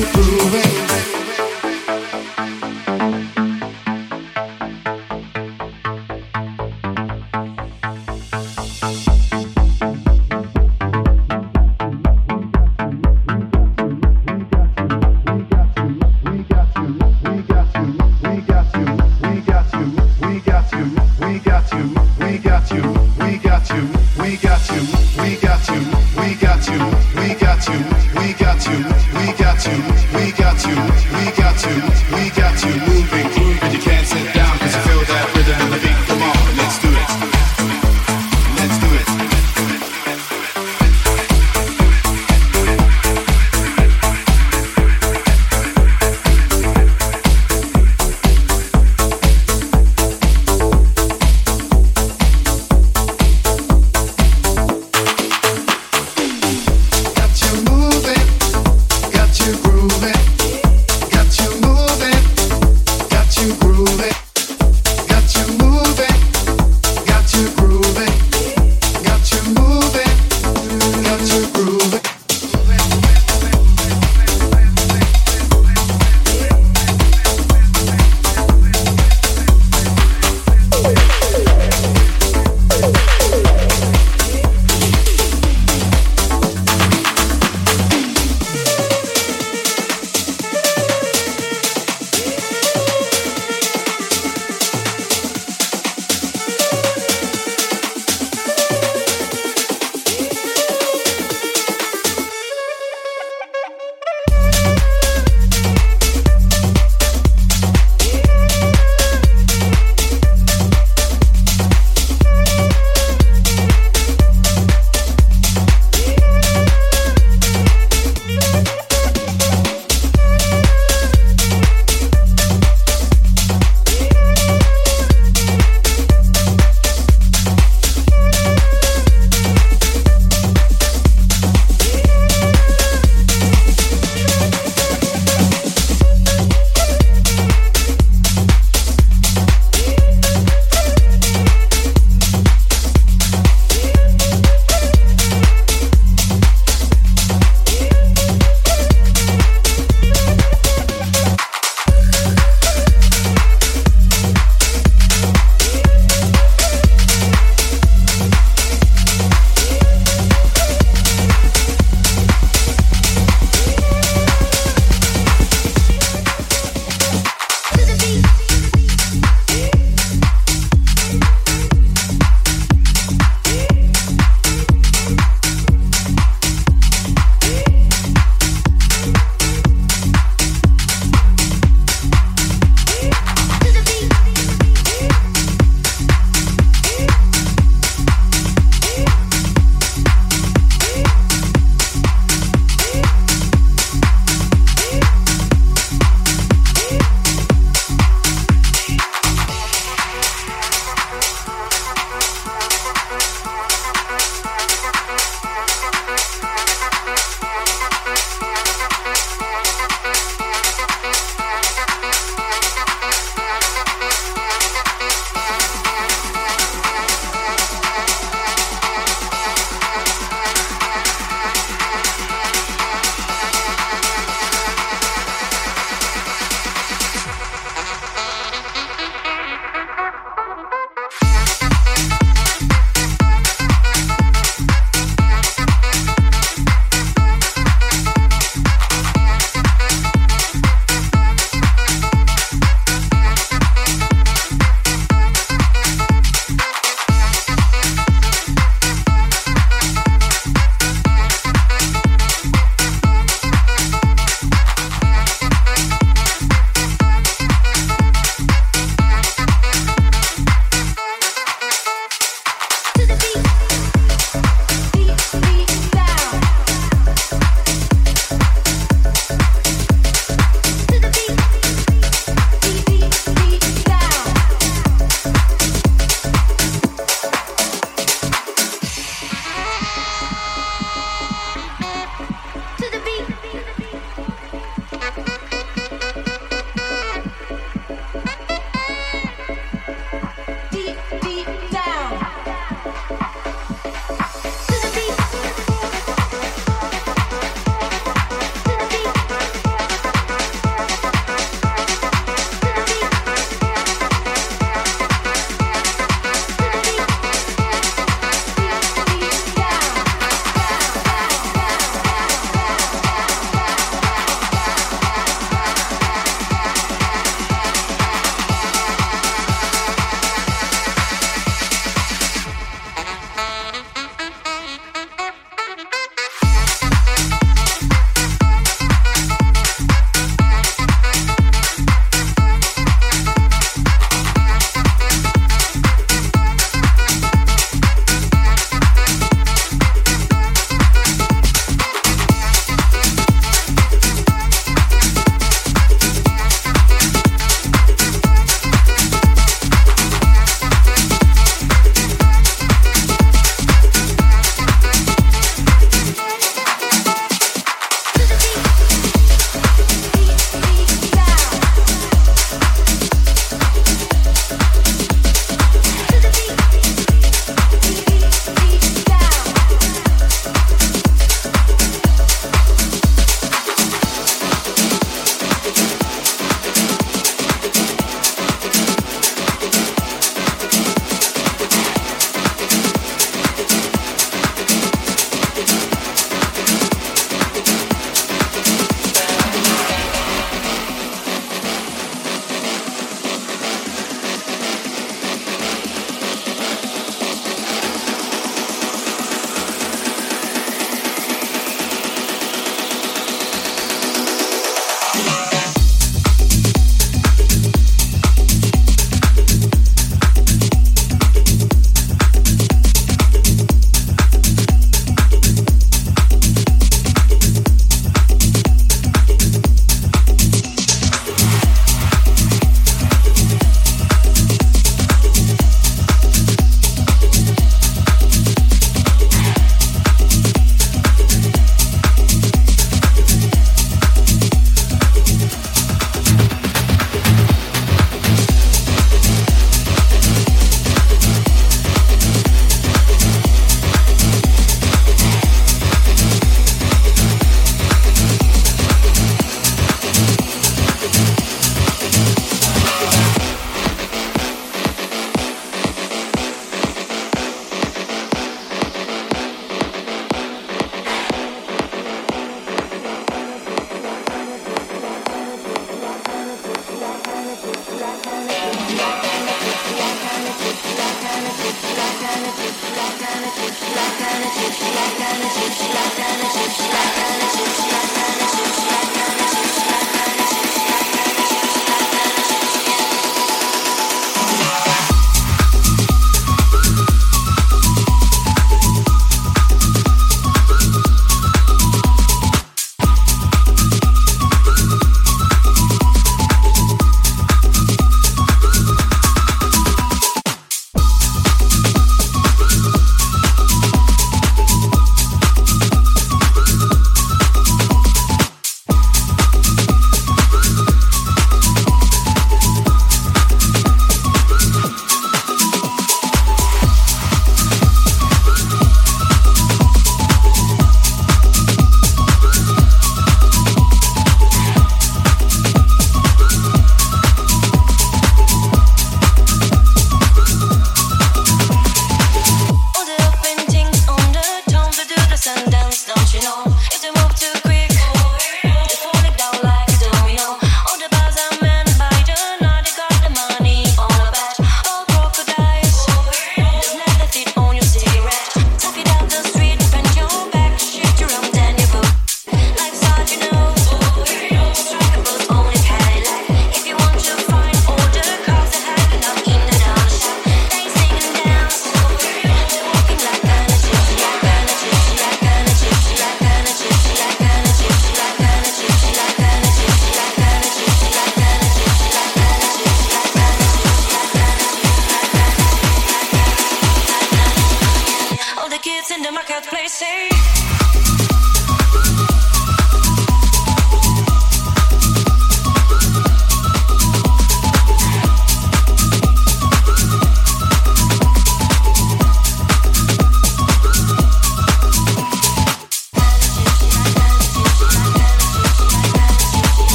grooving,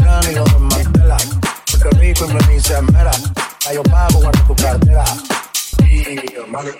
cráneo no en mantela. Porque rico y me dice mera. Ahí yo pago cuando tu cartera. Y hermano.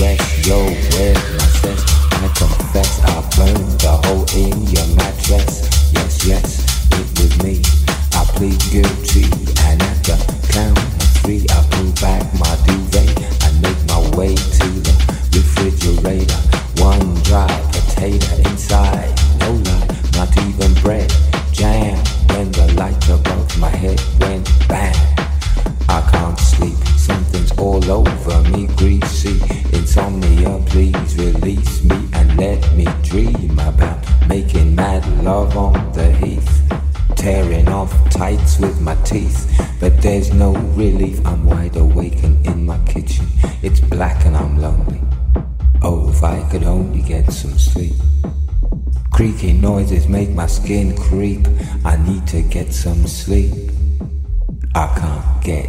let your way. skin creep. I need to get some sleep. I can't get.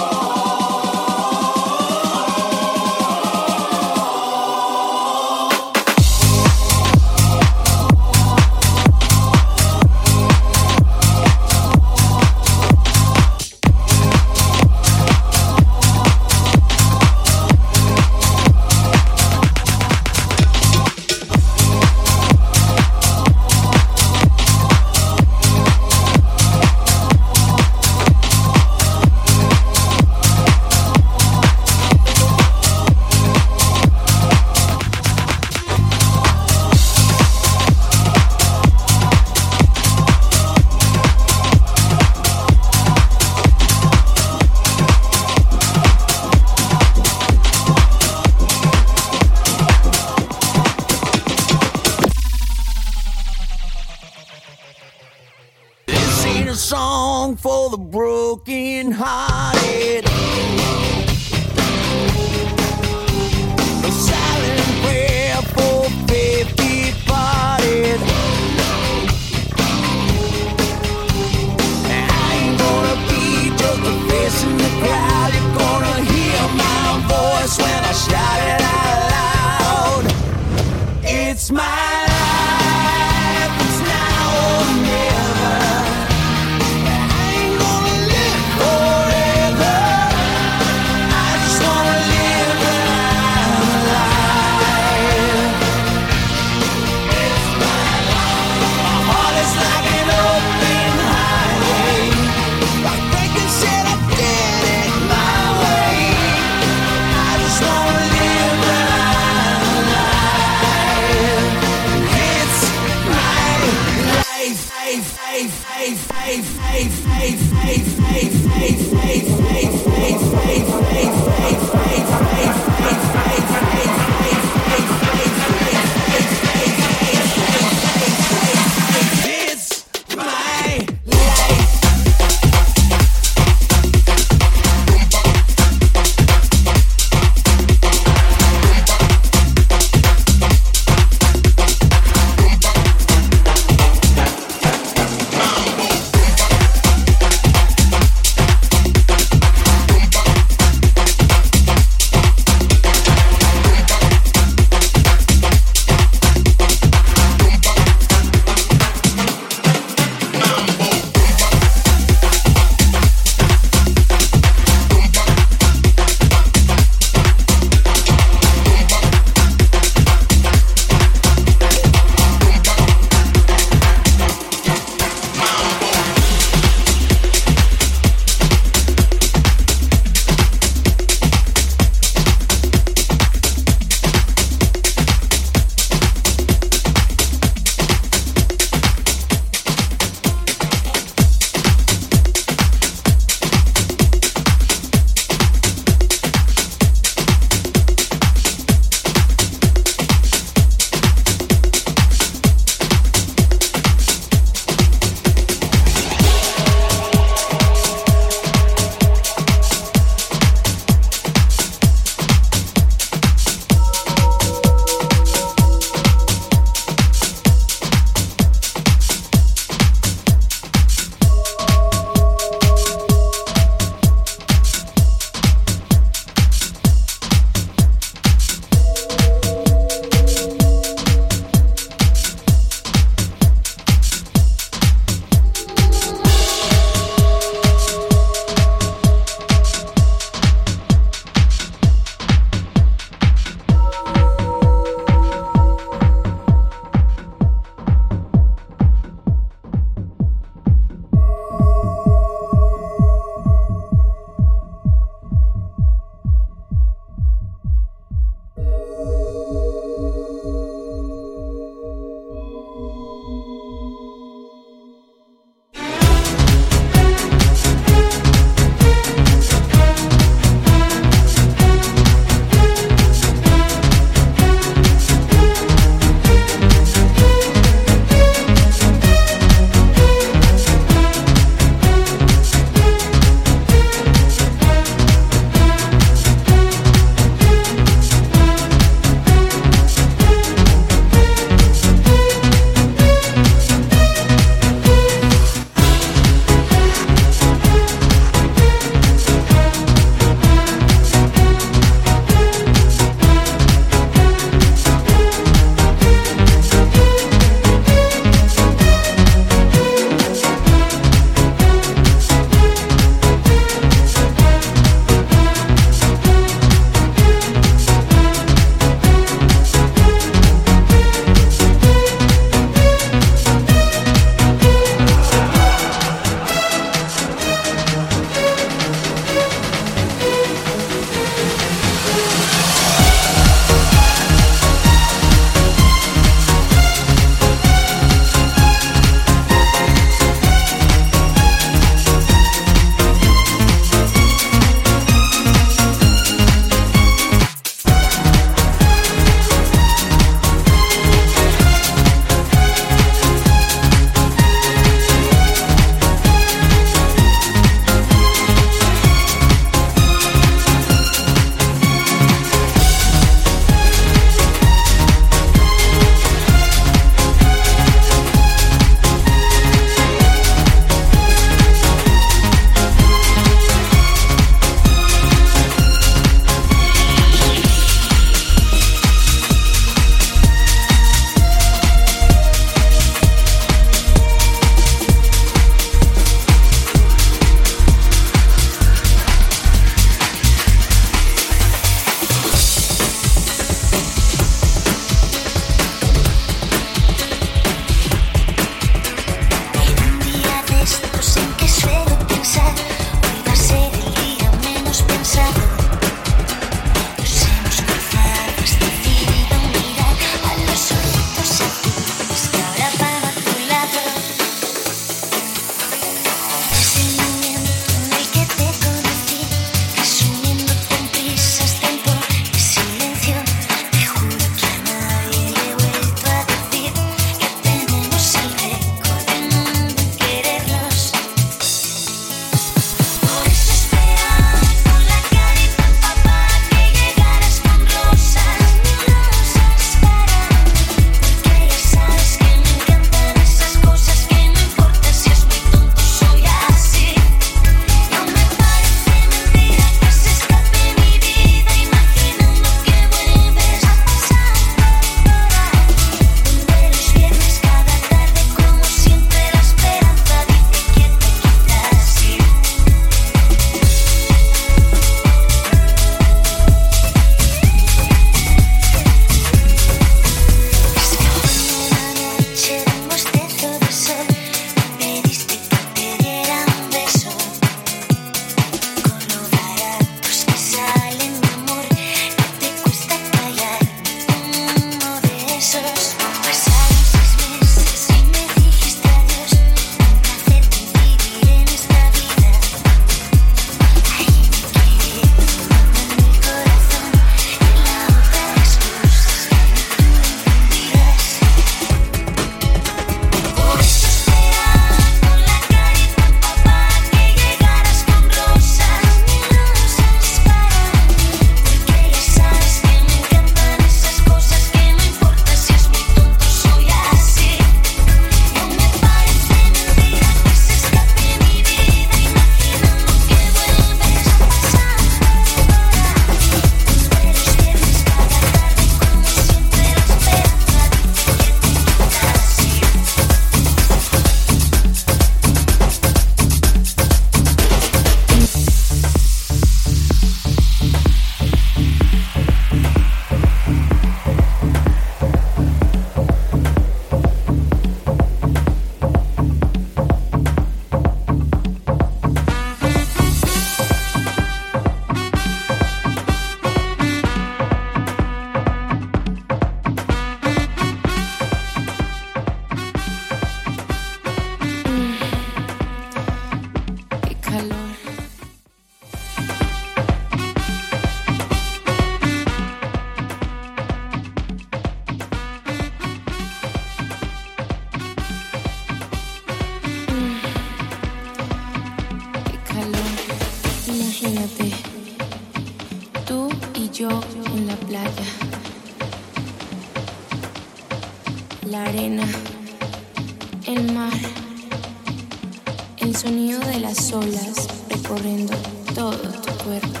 sonido de las olas recorriendo todo tu cuerpo.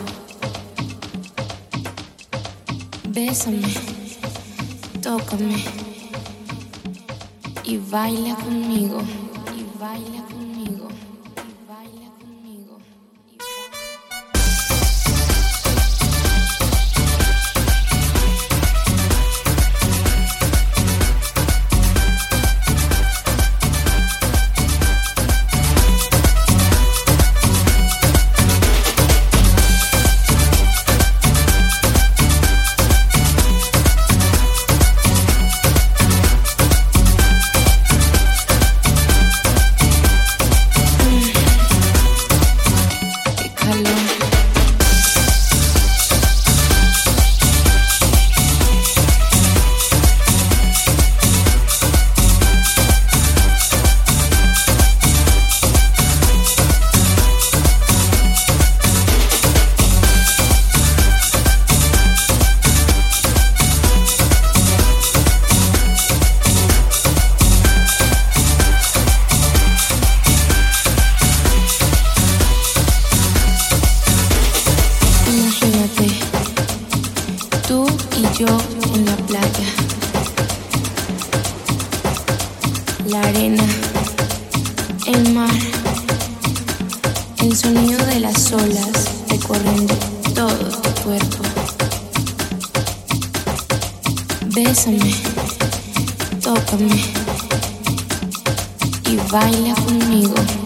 Bésame, tócame y baila conmigo y baila baila conmigo.